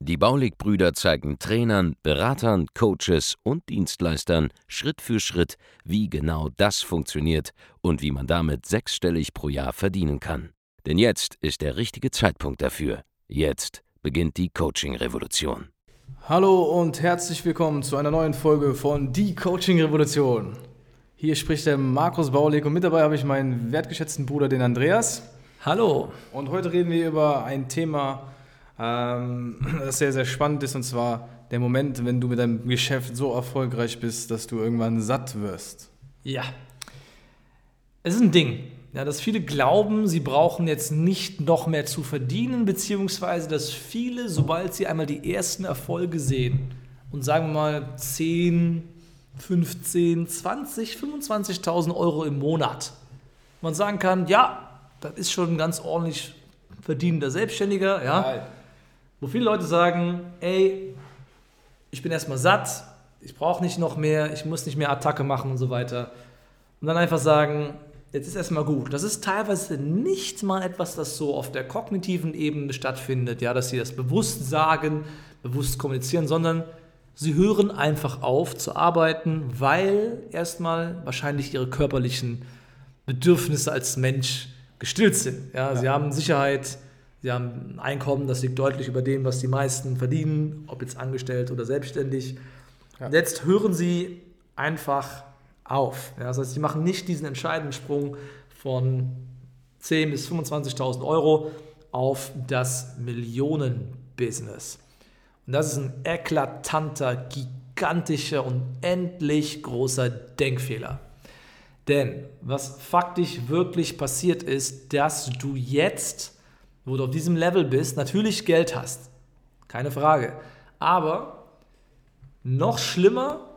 Die Baulig-Brüder zeigen Trainern, Beratern, Coaches und Dienstleistern Schritt für Schritt, wie genau das funktioniert und wie man damit sechsstellig pro Jahr verdienen kann. Denn jetzt ist der richtige Zeitpunkt dafür. Jetzt beginnt die Coaching-Revolution. Hallo und herzlich willkommen zu einer neuen Folge von Die Coaching Revolution. Hier spricht der Markus Baulig und mit dabei habe ich meinen wertgeschätzten Bruder, den Andreas. Hallo. Und heute reden wir über ein Thema, ähm, das sehr, sehr spannend ist, und zwar der Moment, wenn du mit deinem Geschäft so erfolgreich bist, dass du irgendwann satt wirst. Ja. Es ist ein Ding. Ja, dass viele glauben, sie brauchen jetzt nicht noch mehr zu verdienen, beziehungsweise dass viele, sobald sie einmal die ersten Erfolge sehen und sagen wir mal 10, 15, 20, 25.000 Euro im Monat, man sagen kann, ja, das ist schon ein ganz ordentlich verdienender Selbstständiger, ja. Wo viele Leute sagen, ey, ich bin erstmal satt, ich brauche nicht noch mehr, ich muss nicht mehr Attacke machen und so weiter. Und dann einfach sagen, jetzt ist erstmal gut. Das ist teilweise nicht mal etwas, das so auf der kognitiven Ebene stattfindet, ja, dass sie das bewusst sagen, bewusst kommunizieren, sondern sie hören einfach auf zu arbeiten, weil erstmal wahrscheinlich ihre körperlichen Bedürfnisse als Mensch gestillt sind. Ja, ja. Sie haben Sicherheit, sie haben ein Einkommen, das liegt deutlich über dem, was die meisten verdienen, ob jetzt angestellt oder selbstständig. Ja. Jetzt hören sie einfach auf. Ja, das heißt, sie machen nicht diesen entscheidenden Sprung von 10.000 bis 25.000 Euro auf das Millionenbusiness. Und das ist ein eklatanter, gigantischer und endlich großer Denkfehler. Denn was faktisch wirklich passiert ist, dass du jetzt, wo du auf diesem Level bist, natürlich Geld hast. Keine Frage. Aber noch schlimmer,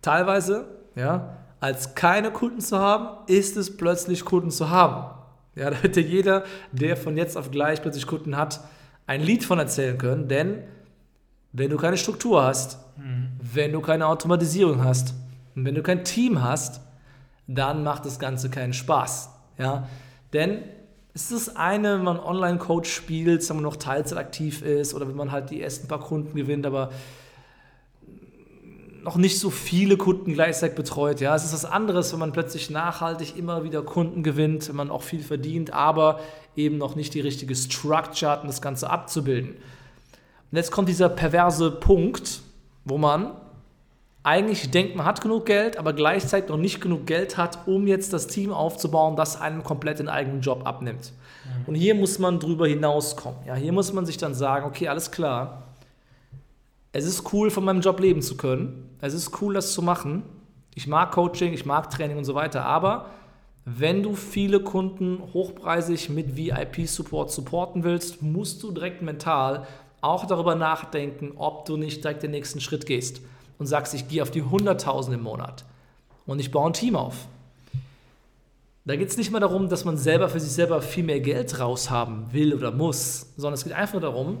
teilweise, ja, als keine Kunden zu haben, ist es plötzlich Kunden zu haben. Ja, da hätte jeder, der von jetzt auf gleich plötzlich Kunden hat, ein Lied von erzählen können, denn wenn du keine Struktur hast, mhm. wenn du keine Automatisierung hast und wenn du kein Team hast, dann macht das Ganze keinen Spaß. Ja? Denn ist das eine, wenn man Online-Coach spielt, wenn man noch Teilzeit aktiv ist oder wenn man halt die ersten paar Kunden gewinnt, aber noch nicht so viele Kunden gleichzeitig betreut. Ja, es ist was anderes, wenn man plötzlich nachhaltig immer wieder Kunden gewinnt, wenn man auch viel verdient, aber eben noch nicht die richtige Structure hat, um das Ganze abzubilden. Und jetzt kommt dieser perverse Punkt, wo man eigentlich denkt, man hat genug Geld, aber gleichzeitig noch nicht genug Geld hat, um jetzt das Team aufzubauen, das einem komplett den eigenen Job abnimmt. Mhm. Und hier muss man drüber hinauskommen. Ja, hier muss man sich dann sagen, okay, alles klar, es ist cool, von meinem Job leben zu können. Es ist cool, das zu machen. Ich mag Coaching, ich mag Training und so weiter. Aber wenn du viele Kunden hochpreisig mit VIP-Support supporten willst, musst du direkt mental auch darüber nachdenken, ob du nicht direkt den nächsten Schritt gehst und sagst, ich gehe auf die 100.000 im Monat und ich baue ein Team auf. Da geht es nicht mehr darum, dass man selber für sich selber viel mehr Geld raushaben will oder muss, sondern es geht einfach nur darum,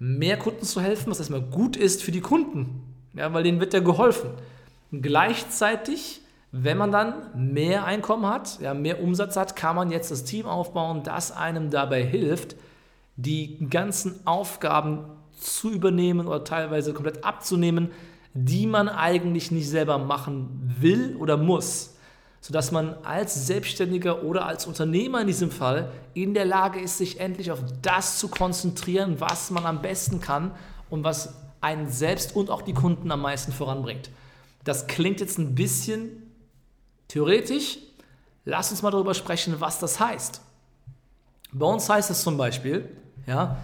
mehr Kunden zu helfen, was erstmal gut ist für die Kunden, ja, weil denen wird ja geholfen. Und gleichzeitig, wenn man dann mehr Einkommen hat, ja, mehr Umsatz hat, kann man jetzt das Team aufbauen, das einem dabei hilft, die ganzen Aufgaben zu übernehmen oder teilweise komplett abzunehmen, die man eigentlich nicht selber machen will oder muss sodass man als Selbstständiger oder als Unternehmer in diesem Fall in der Lage ist, sich endlich auf das zu konzentrieren, was man am besten kann und was einen selbst und auch die Kunden am meisten voranbringt. Das klingt jetzt ein bisschen theoretisch. Lass uns mal darüber sprechen, was das heißt. Bei uns heißt es zum Beispiel, ja,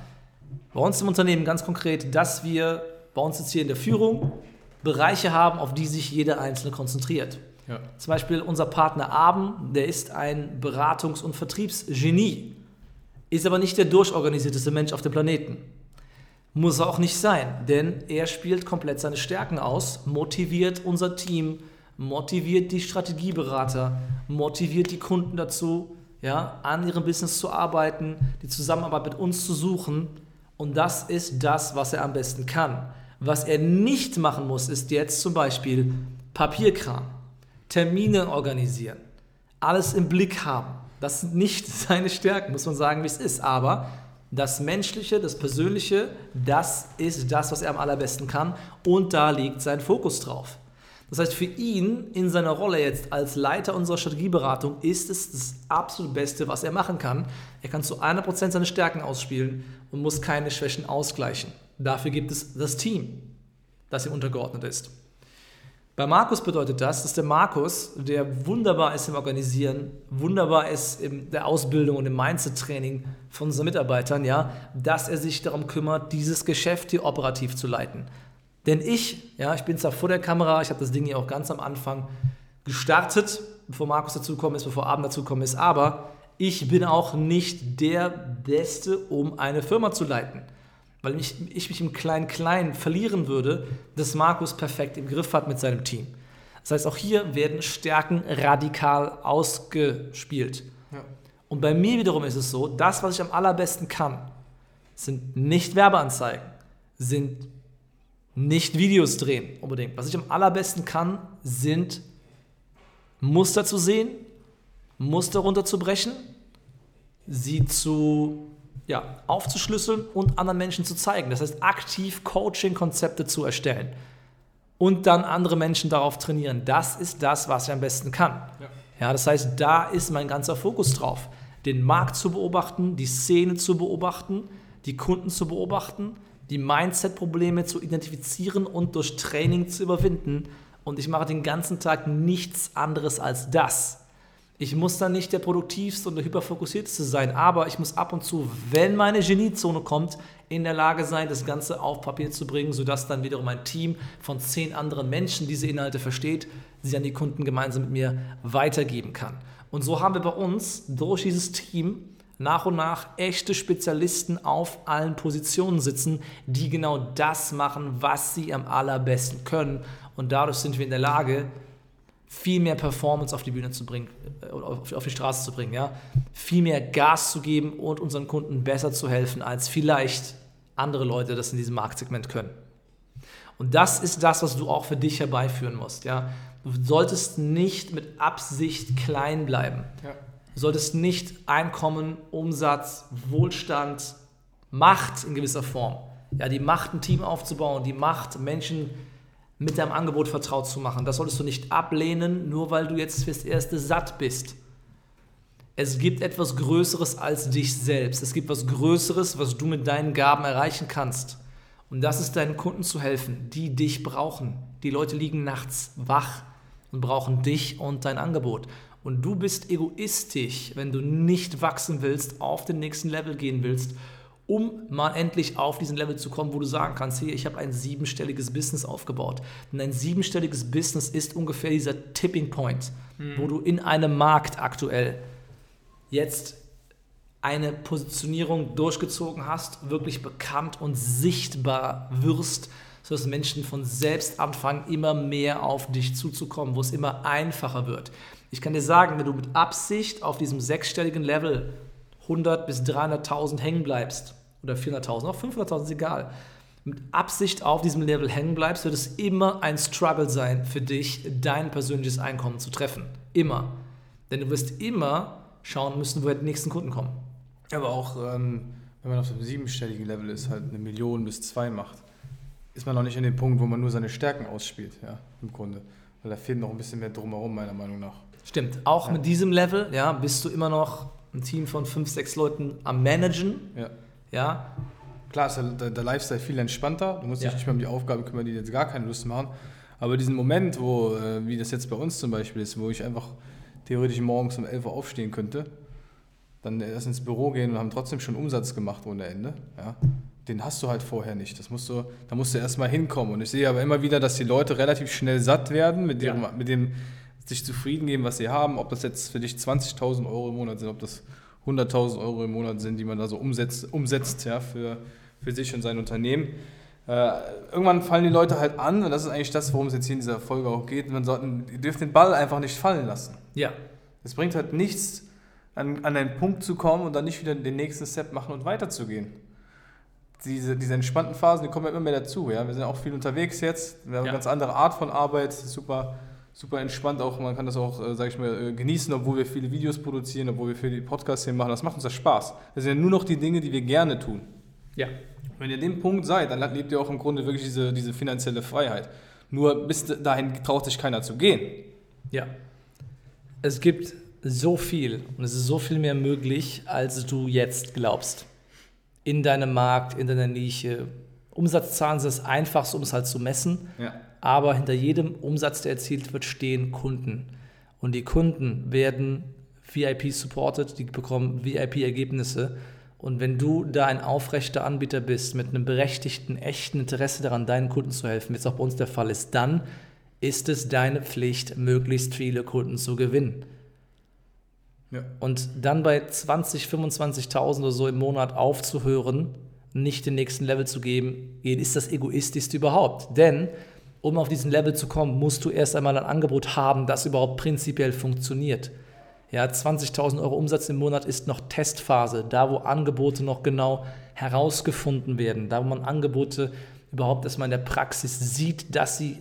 bei uns im Unternehmen ganz konkret, dass wir bei uns jetzt hier in der Führung Bereiche haben, auf die sich jeder Einzelne konzentriert. Ja. Zum Beispiel unser Partner Abend, der ist ein Beratungs- und Vertriebsgenie, ist aber nicht der durchorganisierteste Mensch auf dem Planeten. Muss er auch nicht sein, denn er spielt komplett seine Stärken aus, motiviert unser Team, motiviert die Strategieberater, motiviert die Kunden dazu, ja, an ihrem Business zu arbeiten, die Zusammenarbeit mit uns zu suchen. Und das ist das, was er am besten kann. Was er nicht machen muss, ist jetzt zum Beispiel Papierkram, Termine organisieren, alles im Blick haben. Das sind nicht seine Stärken, muss man sagen, wie es ist. Aber das Menschliche, das Persönliche, das ist das, was er am allerbesten kann. Und da liegt sein Fokus drauf. Das heißt, für ihn in seiner Rolle jetzt als Leiter unserer Strategieberatung ist es das absolut Beste, was er machen kann. Er kann zu 100% seine Stärken ausspielen und muss keine Schwächen ausgleichen. Dafür gibt es das Team, das ihm untergeordnet ist. Bei Markus bedeutet das, dass der Markus, der wunderbar ist im Organisieren, wunderbar ist in der Ausbildung und im Mindset-Training von unseren Mitarbeitern, ja, dass er sich darum kümmert, dieses Geschäft hier operativ zu leiten. Denn ich, ja, ich bin zwar vor der Kamera, ich habe das Ding hier auch ganz am Anfang gestartet, bevor Markus dazugekommen ist, bevor Abend dazugekommen ist, aber ich bin auch nicht der Beste, um eine Firma zu leiten weil ich, ich mich im Klein-Klein verlieren würde, dass Markus perfekt im Griff hat mit seinem Team. Das heißt, auch hier werden Stärken radikal ausgespielt. Ja. Und bei mir wiederum ist es so, das, was ich am allerbesten kann, sind nicht Werbeanzeigen, sind nicht Videos drehen unbedingt. Was ich am allerbesten kann, sind Muster zu sehen, Muster runterzubrechen, sie zu ja, aufzuschlüsseln und anderen Menschen zu zeigen. Das heißt, aktiv Coaching-Konzepte zu erstellen und dann andere Menschen darauf trainieren. Das ist das, was ich am besten kann. Ja. ja, das heißt, da ist mein ganzer Fokus drauf. Den Markt zu beobachten, die Szene zu beobachten, die Kunden zu beobachten, die Mindset-Probleme zu identifizieren und durch Training zu überwinden. Und ich mache den ganzen Tag nichts anderes als das. Ich muss dann nicht der produktivste und der hyperfokussierteste sein, aber ich muss ab und zu, wenn meine Geniezone kommt, in der Lage sein, das Ganze auf Papier zu bringen, sodass dann wiederum ein Team von zehn anderen Menschen diese Inhalte versteht, sie an die Kunden gemeinsam mit mir weitergeben kann. Und so haben wir bei uns durch dieses Team nach und nach echte Spezialisten auf allen Positionen sitzen, die genau das machen, was sie am allerbesten können. Und dadurch sind wir in der Lage, viel mehr Performance auf die Bühne zu bringen, äh, auf die Straße zu bringen, ja, viel mehr Gas zu geben und unseren Kunden besser zu helfen, als vielleicht andere Leute das in diesem Marktsegment können. Und das ist das, was du auch für dich herbeiführen musst, ja. Du solltest nicht mit Absicht klein bleiben. Ja. Du solltest nicht Einkommen, Umsatz, Wohlstand, Macht in gewisser Form, ja, die Macht, ein Team aufzubauen, die Macht, Menschen zu mit deinem Angebot vertraut zu machen. Das solltest du nicht ablehnen, nur weil du jetzt fürs Erste satt bist. Es gibt etwas Größeres als dich selbst. Es gibt etwas Größeres, was du mit deinen Gaben erreichen kannst. Und das ist deinen Kunden zu helfen, die dich brauchen. Die Leute liegen nachts wach und brauchen dich und dein Angebot. Und du bist egoistisch, wenn du nicht wachsen willst, auf den nächsten Level gehen willst um mal endlich auf diesen Level zu kommen, wo du sagen kannst, hier, ich habe ein siebenstelliges Business aufgebaut. Denn ein siebenstelliges Business ist ungefähr dieser Tipping Point, mhm. wo du in einem Markt aktuell jetzt eine Positionierung durchgezogen hast, wirklich bekannt und sichtbar wirst, sodass Menschen von selbst anfangen, immer mehr auf dich zuzukommen, wo es immer einfacher wird. Ich kann dir sagen, wenn du mit Absicht auf diesem sechsstelligen Level 100 bis 300.000 hängen bleibst oder 400.000, auch 500.000 ist egal, mit Absicht auf diesem Level hängen bleibst, wird es immer ein Struggle sein für dich, dein persönliches Einkommen zu treffen. Immer. Denn du wirst immer schauen müssen, woher die nächsten Kunden kommen. Aber auch, ähm, wenn man auf einem siebenstelligen Level ist, halt eine Million bis zwei macht, ist man noch nicht an dem Punkt, wo man nur seine Stärken ausspielt, ja, im Grunde. Weil da fehlt noch ein bisschen mehr drumherum, meiner Meinung nach. Stimmt. Auch ja. mit diesem Level, ja, bist du immer noch ein Team von fünf, sechs Leuten am Managen. Ja. ja. Klar ist der, der Lifestyle viel entspannter. Du musst dich nicht mehr um die Aufgaben kümmern, die jetzt gar keine Lust machen. Aber diesen Moment, wo, äh, wie das jetzt bei uns zum Beispiel ist, wo ich einfach theoretisch morgens um 11 Uhr aufstehen könnte, dann erst ins Büro gehen und haben trotzdem schon Umsatz gemacht ohne Ende. Ja. Den hast du halt vorher nicht. Das musst du, da musst du erstmal hinkommen. Und ich sehe aber immer wieder, dass die Leute relativ schnell satt werden mit, ihrem, ja. mit dem sich zufrieden geben, was sie haben, ob das jetzt für dich 20.000 Euro im Monat sind, ob das 100.000 Euro im Monat sind, die man da so umsetzt, umsetzt ja, für, für sich und sein Unternehmen. Äh, irgendwann fallen die Leute halt an und das ist eigentlich das, worum es jetzt hier in dieser Folge auch geht. Man sollte, ihr dürft den Ball einfach nicht fallen lassen. Ja. Es bringt halt nichts, an, an einen Punkt zu kommen und dann nicht wieder den nächsten Step machen und weiterzugehen. Diese, diese entspannten Phasen, die kommen ja immer mehr dazu. Ja? Wir sind auch viel unterwegs jetzt. Wir haben ja. eine ganz andere Art von Arbeit. Super, super entspannt auch. Man kann das auch, äh, sag ich mal, äh, genießen, obwohl wir viele Videos produzieren, obwohl wir viele Podcasts hier machen. Das macht uns das Spaß. Das sind ja nur noch die Dinge, die wir gerne tun. Ja. Wenn ihr an dem Punkt seid, dann lebt ihr auch im Grunde wirklich diese, diese finanzielle Freiheit. Nur bis dahin traut sich keiner zu gehen. Ja. Es gibt so viel und es ist so viel mehr möglich, als du jetzt glaubst. In deinem Markt, in deiner Nische. Umsatzzahlen sind das Einfachste, um es halt zu messen. Ja. Aber hinter jedem Umsatz, der erzielt wird, stehen Kunden. Und die Kunden werden VIP supported, die bekommen VIP-Ergebnisse. Und wenn du da ein aufrechter Anbieter bist, mit einem berechtigten, echten Interesse daran, deinen Kunden zu helfen, wie es auch bei uns der Fall ist, dann ist es deine Pflicht, möglichst viele Kunden zu gewinnen. Ja. Und dann bei 20, 25.000 oder so im Monat aufzuhören, nicht den nächsten Level zu geben, ist das egoistischste überhaupt. Denn um auf diesen Level zu kommen, musst du erst einmal ein Angebot haben, das überhaupt prinzipiell funktioniert. Ja, 20.000 Euro Umsatz im Monat ist noch Testphase, da wo Angebote noch genau herausgefunden werden, da wo man Angebote überhaupt erstmal in der Praxis sieht, dass sie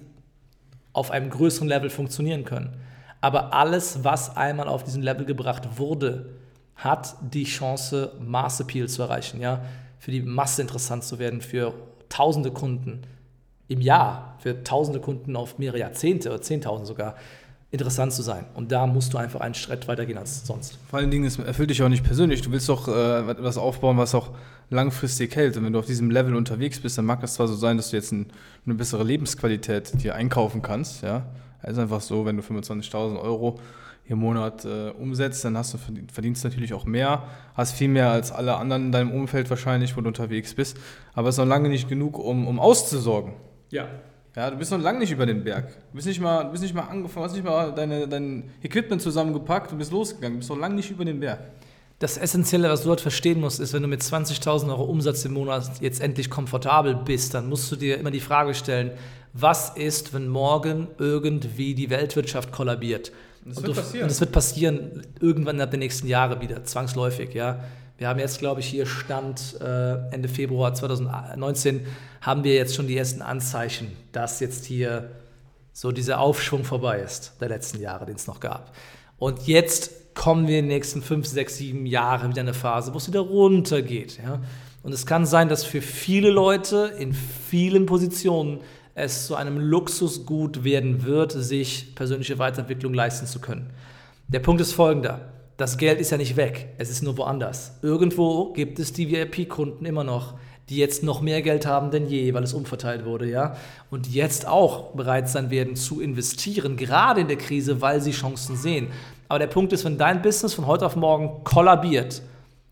auf einem größeren Level funktionieren können. Aber alles, was einmal auf diesen Level gebracht wurde, hat die Chance, Mass Appeal zu erreichen, ja, für die Masse interessant zu werden, für tausende Kunden im Jahr, für tausende Kunden auf mehrere Jahrzehnte oder zehntausend sogar interessant zu sein. Und da musst du einfach einen Schritt weiter gehen als sonst. Vor allen Dingen, es erfüllt dich auch nicht persönlich. Du willst doch äh, etwas aufbauen, was auch langfristig hält. Und wenn du auf diesem Level unterwegs bist, dann mag es zwar so sein, dass du jetzt ein, eine bessere Lebensqualität dir einkaufen kannst. Ja, es ist einfach so, wenn du 25.000 Euro im Monat äh, umsetzt, dann hast du verdienst natürlich auch mehr, hast viel mehr als alle anderen in deinem Umfeld wahrscheinlich, wo du unterwegs bist. Aber es ist noch lange nicht genug, um, um auszusorgen. Ja, ja, du bist noch lange nicht über den Berg. Du bist nicht mal, du bist nicht mal angefangen, hast nicht mal deine, dein Equipment zusammengepackt und bist losgegangen. Du bist noch lange nicht über den Berg. Das Essentielle, was du dort verstehen musst, ist, wenn du mit 20.000 Euro Umsatz im Monat jetzt endlich komfortabel bist, dann musst du dir immer die Frage stellen, was ist, wenn morgen irgendwie die Weltwirtschaft kollabiert? Das und wird passieren. Und das wird passieren irgendwann innerhalb der nächsten Jahre wieder, zwangsläufig, ja. Wir haben jetzt, glaube ich, hier Stand äh, Ende Februar 2019, haben wir jetzt schon die ersten Anzeichen, dass jetzt hier so dieser Aufschwung vorbei ist, der letzten Jahre, den es noch gab. Und jetzt kommen wir in den nächsten fünf, sechs, sieben Jahre wieder in eine Phase, wo es wieder runtergeht. Ja? Und es kann sein, dass für viele Leute in vielen Positionen es zu einem Luxusgut werden wird, sich persönliche Weiterentwicklung leisten zu können. Der Punkt ist folgender das Geld ist ja nicht weg, es ist nur woanders. Irgendwo gibt es die VIP-Kunden immer noch, die jetzt noch mehr Geld haben denn je, weil es umverteilt wurde, ja, und jetzt auch bereit sein werden zu investieren, gerade in der Krise, weil sie Chancen sehen. Aber der Punkt ist, wenn dein Business von heute auf morgen kollabiert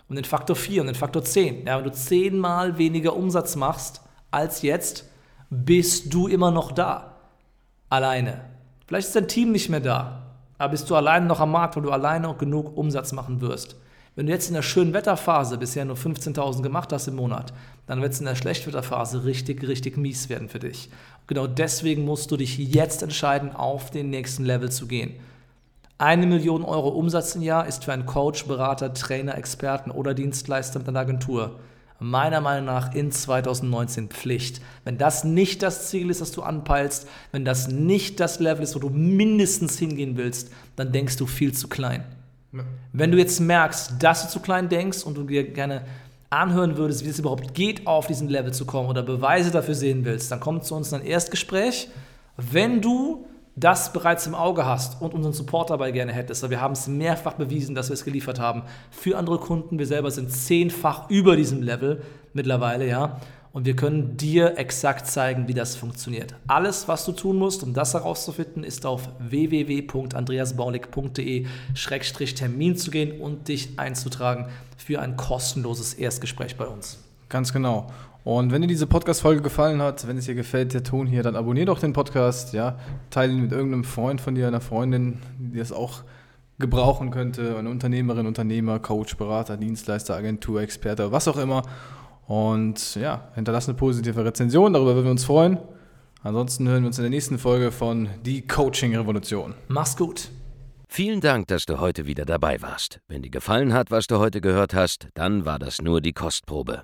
um den Faktor 4 und den Faktor 10, ja, wenn du zehnmal weniger Umsatz machst als jetzt, bist du immer noch da. Alleine. Vielleicht ist dein Team nicht mehr da aber bist du alleine noch am Markt, weil du alleine auch genug Umsatz machen wirst. Wenn du jetzt in der schönen Wetterphase bisher nur 15.000 gemacht hast im Monat, dann wird es in der Schlechtwetterphase richtig, richtig mies werden für dich. Und genau deswegen musst du dich jetzt entscheiden, auf den nächsten Level zu gehen. Eine Million Euro Umsatz im Jahr ist für einen Coach, Berater, Trainer, Experten oder Dienstleister mit einer Agentur meiner Meinung nach in 2019 Pflicht. Wenn das nicht das Ziel ist, das du anpeilst, wenn das nicht das Level ist, wo du mindestens hingehen willst, dann denkst du viel zu klein. Ja. Wenn du jetzt merkst, dass du zu klein denkst und du dir gerne anhören würdest, wie es überhaupt geht, auf diesen Level zu kommen oder Beweise dafür sehen willst, dann komm zu uns in ein Erstgespräch. Wenn du das bereits im Auge hast und unseren Support dabei gerne hättest, wir haben es mehrfach bewiesen, dass wir es geliefert haben für andere Kunden. Wir selber sind zehnfach über diesem Level mittlerweile, ja. Und wir können dir exakt zeigen, wie das funktioniert. Alles, was du tun musst, um das herauszufinden, ist auf www.andreasbaulig.de-termin zu gehen und dich einzutragen für ein kostenloses Erstgespräch bei uns. Ganz genau. Und wenn dir diese Podcast-Folge gefallen hat, wenn es dir gefällt, der Ton hier, dann abonnier doch den Podcast, ja, teile ihn mit irgendeinem Freund von dir, einer Freundin, die das auch gebrauchen könnte, eine Unternehmerin, Unternehmer, Coach, Berater, Dienstleister, Agentur, Experte, was auch immer. Und ja, hinterlass eine positive Rezension, darüber würden wir uns freuen. Ansonsten hören wir uns in der nächsten Folge von Die Coaching Revolution. Mach's gut. Vielen Dank, dass du heute wieder dabei warst. Wenn dir gefallen hat, was du heute gehört hast, dann war das nur die Kostprobe.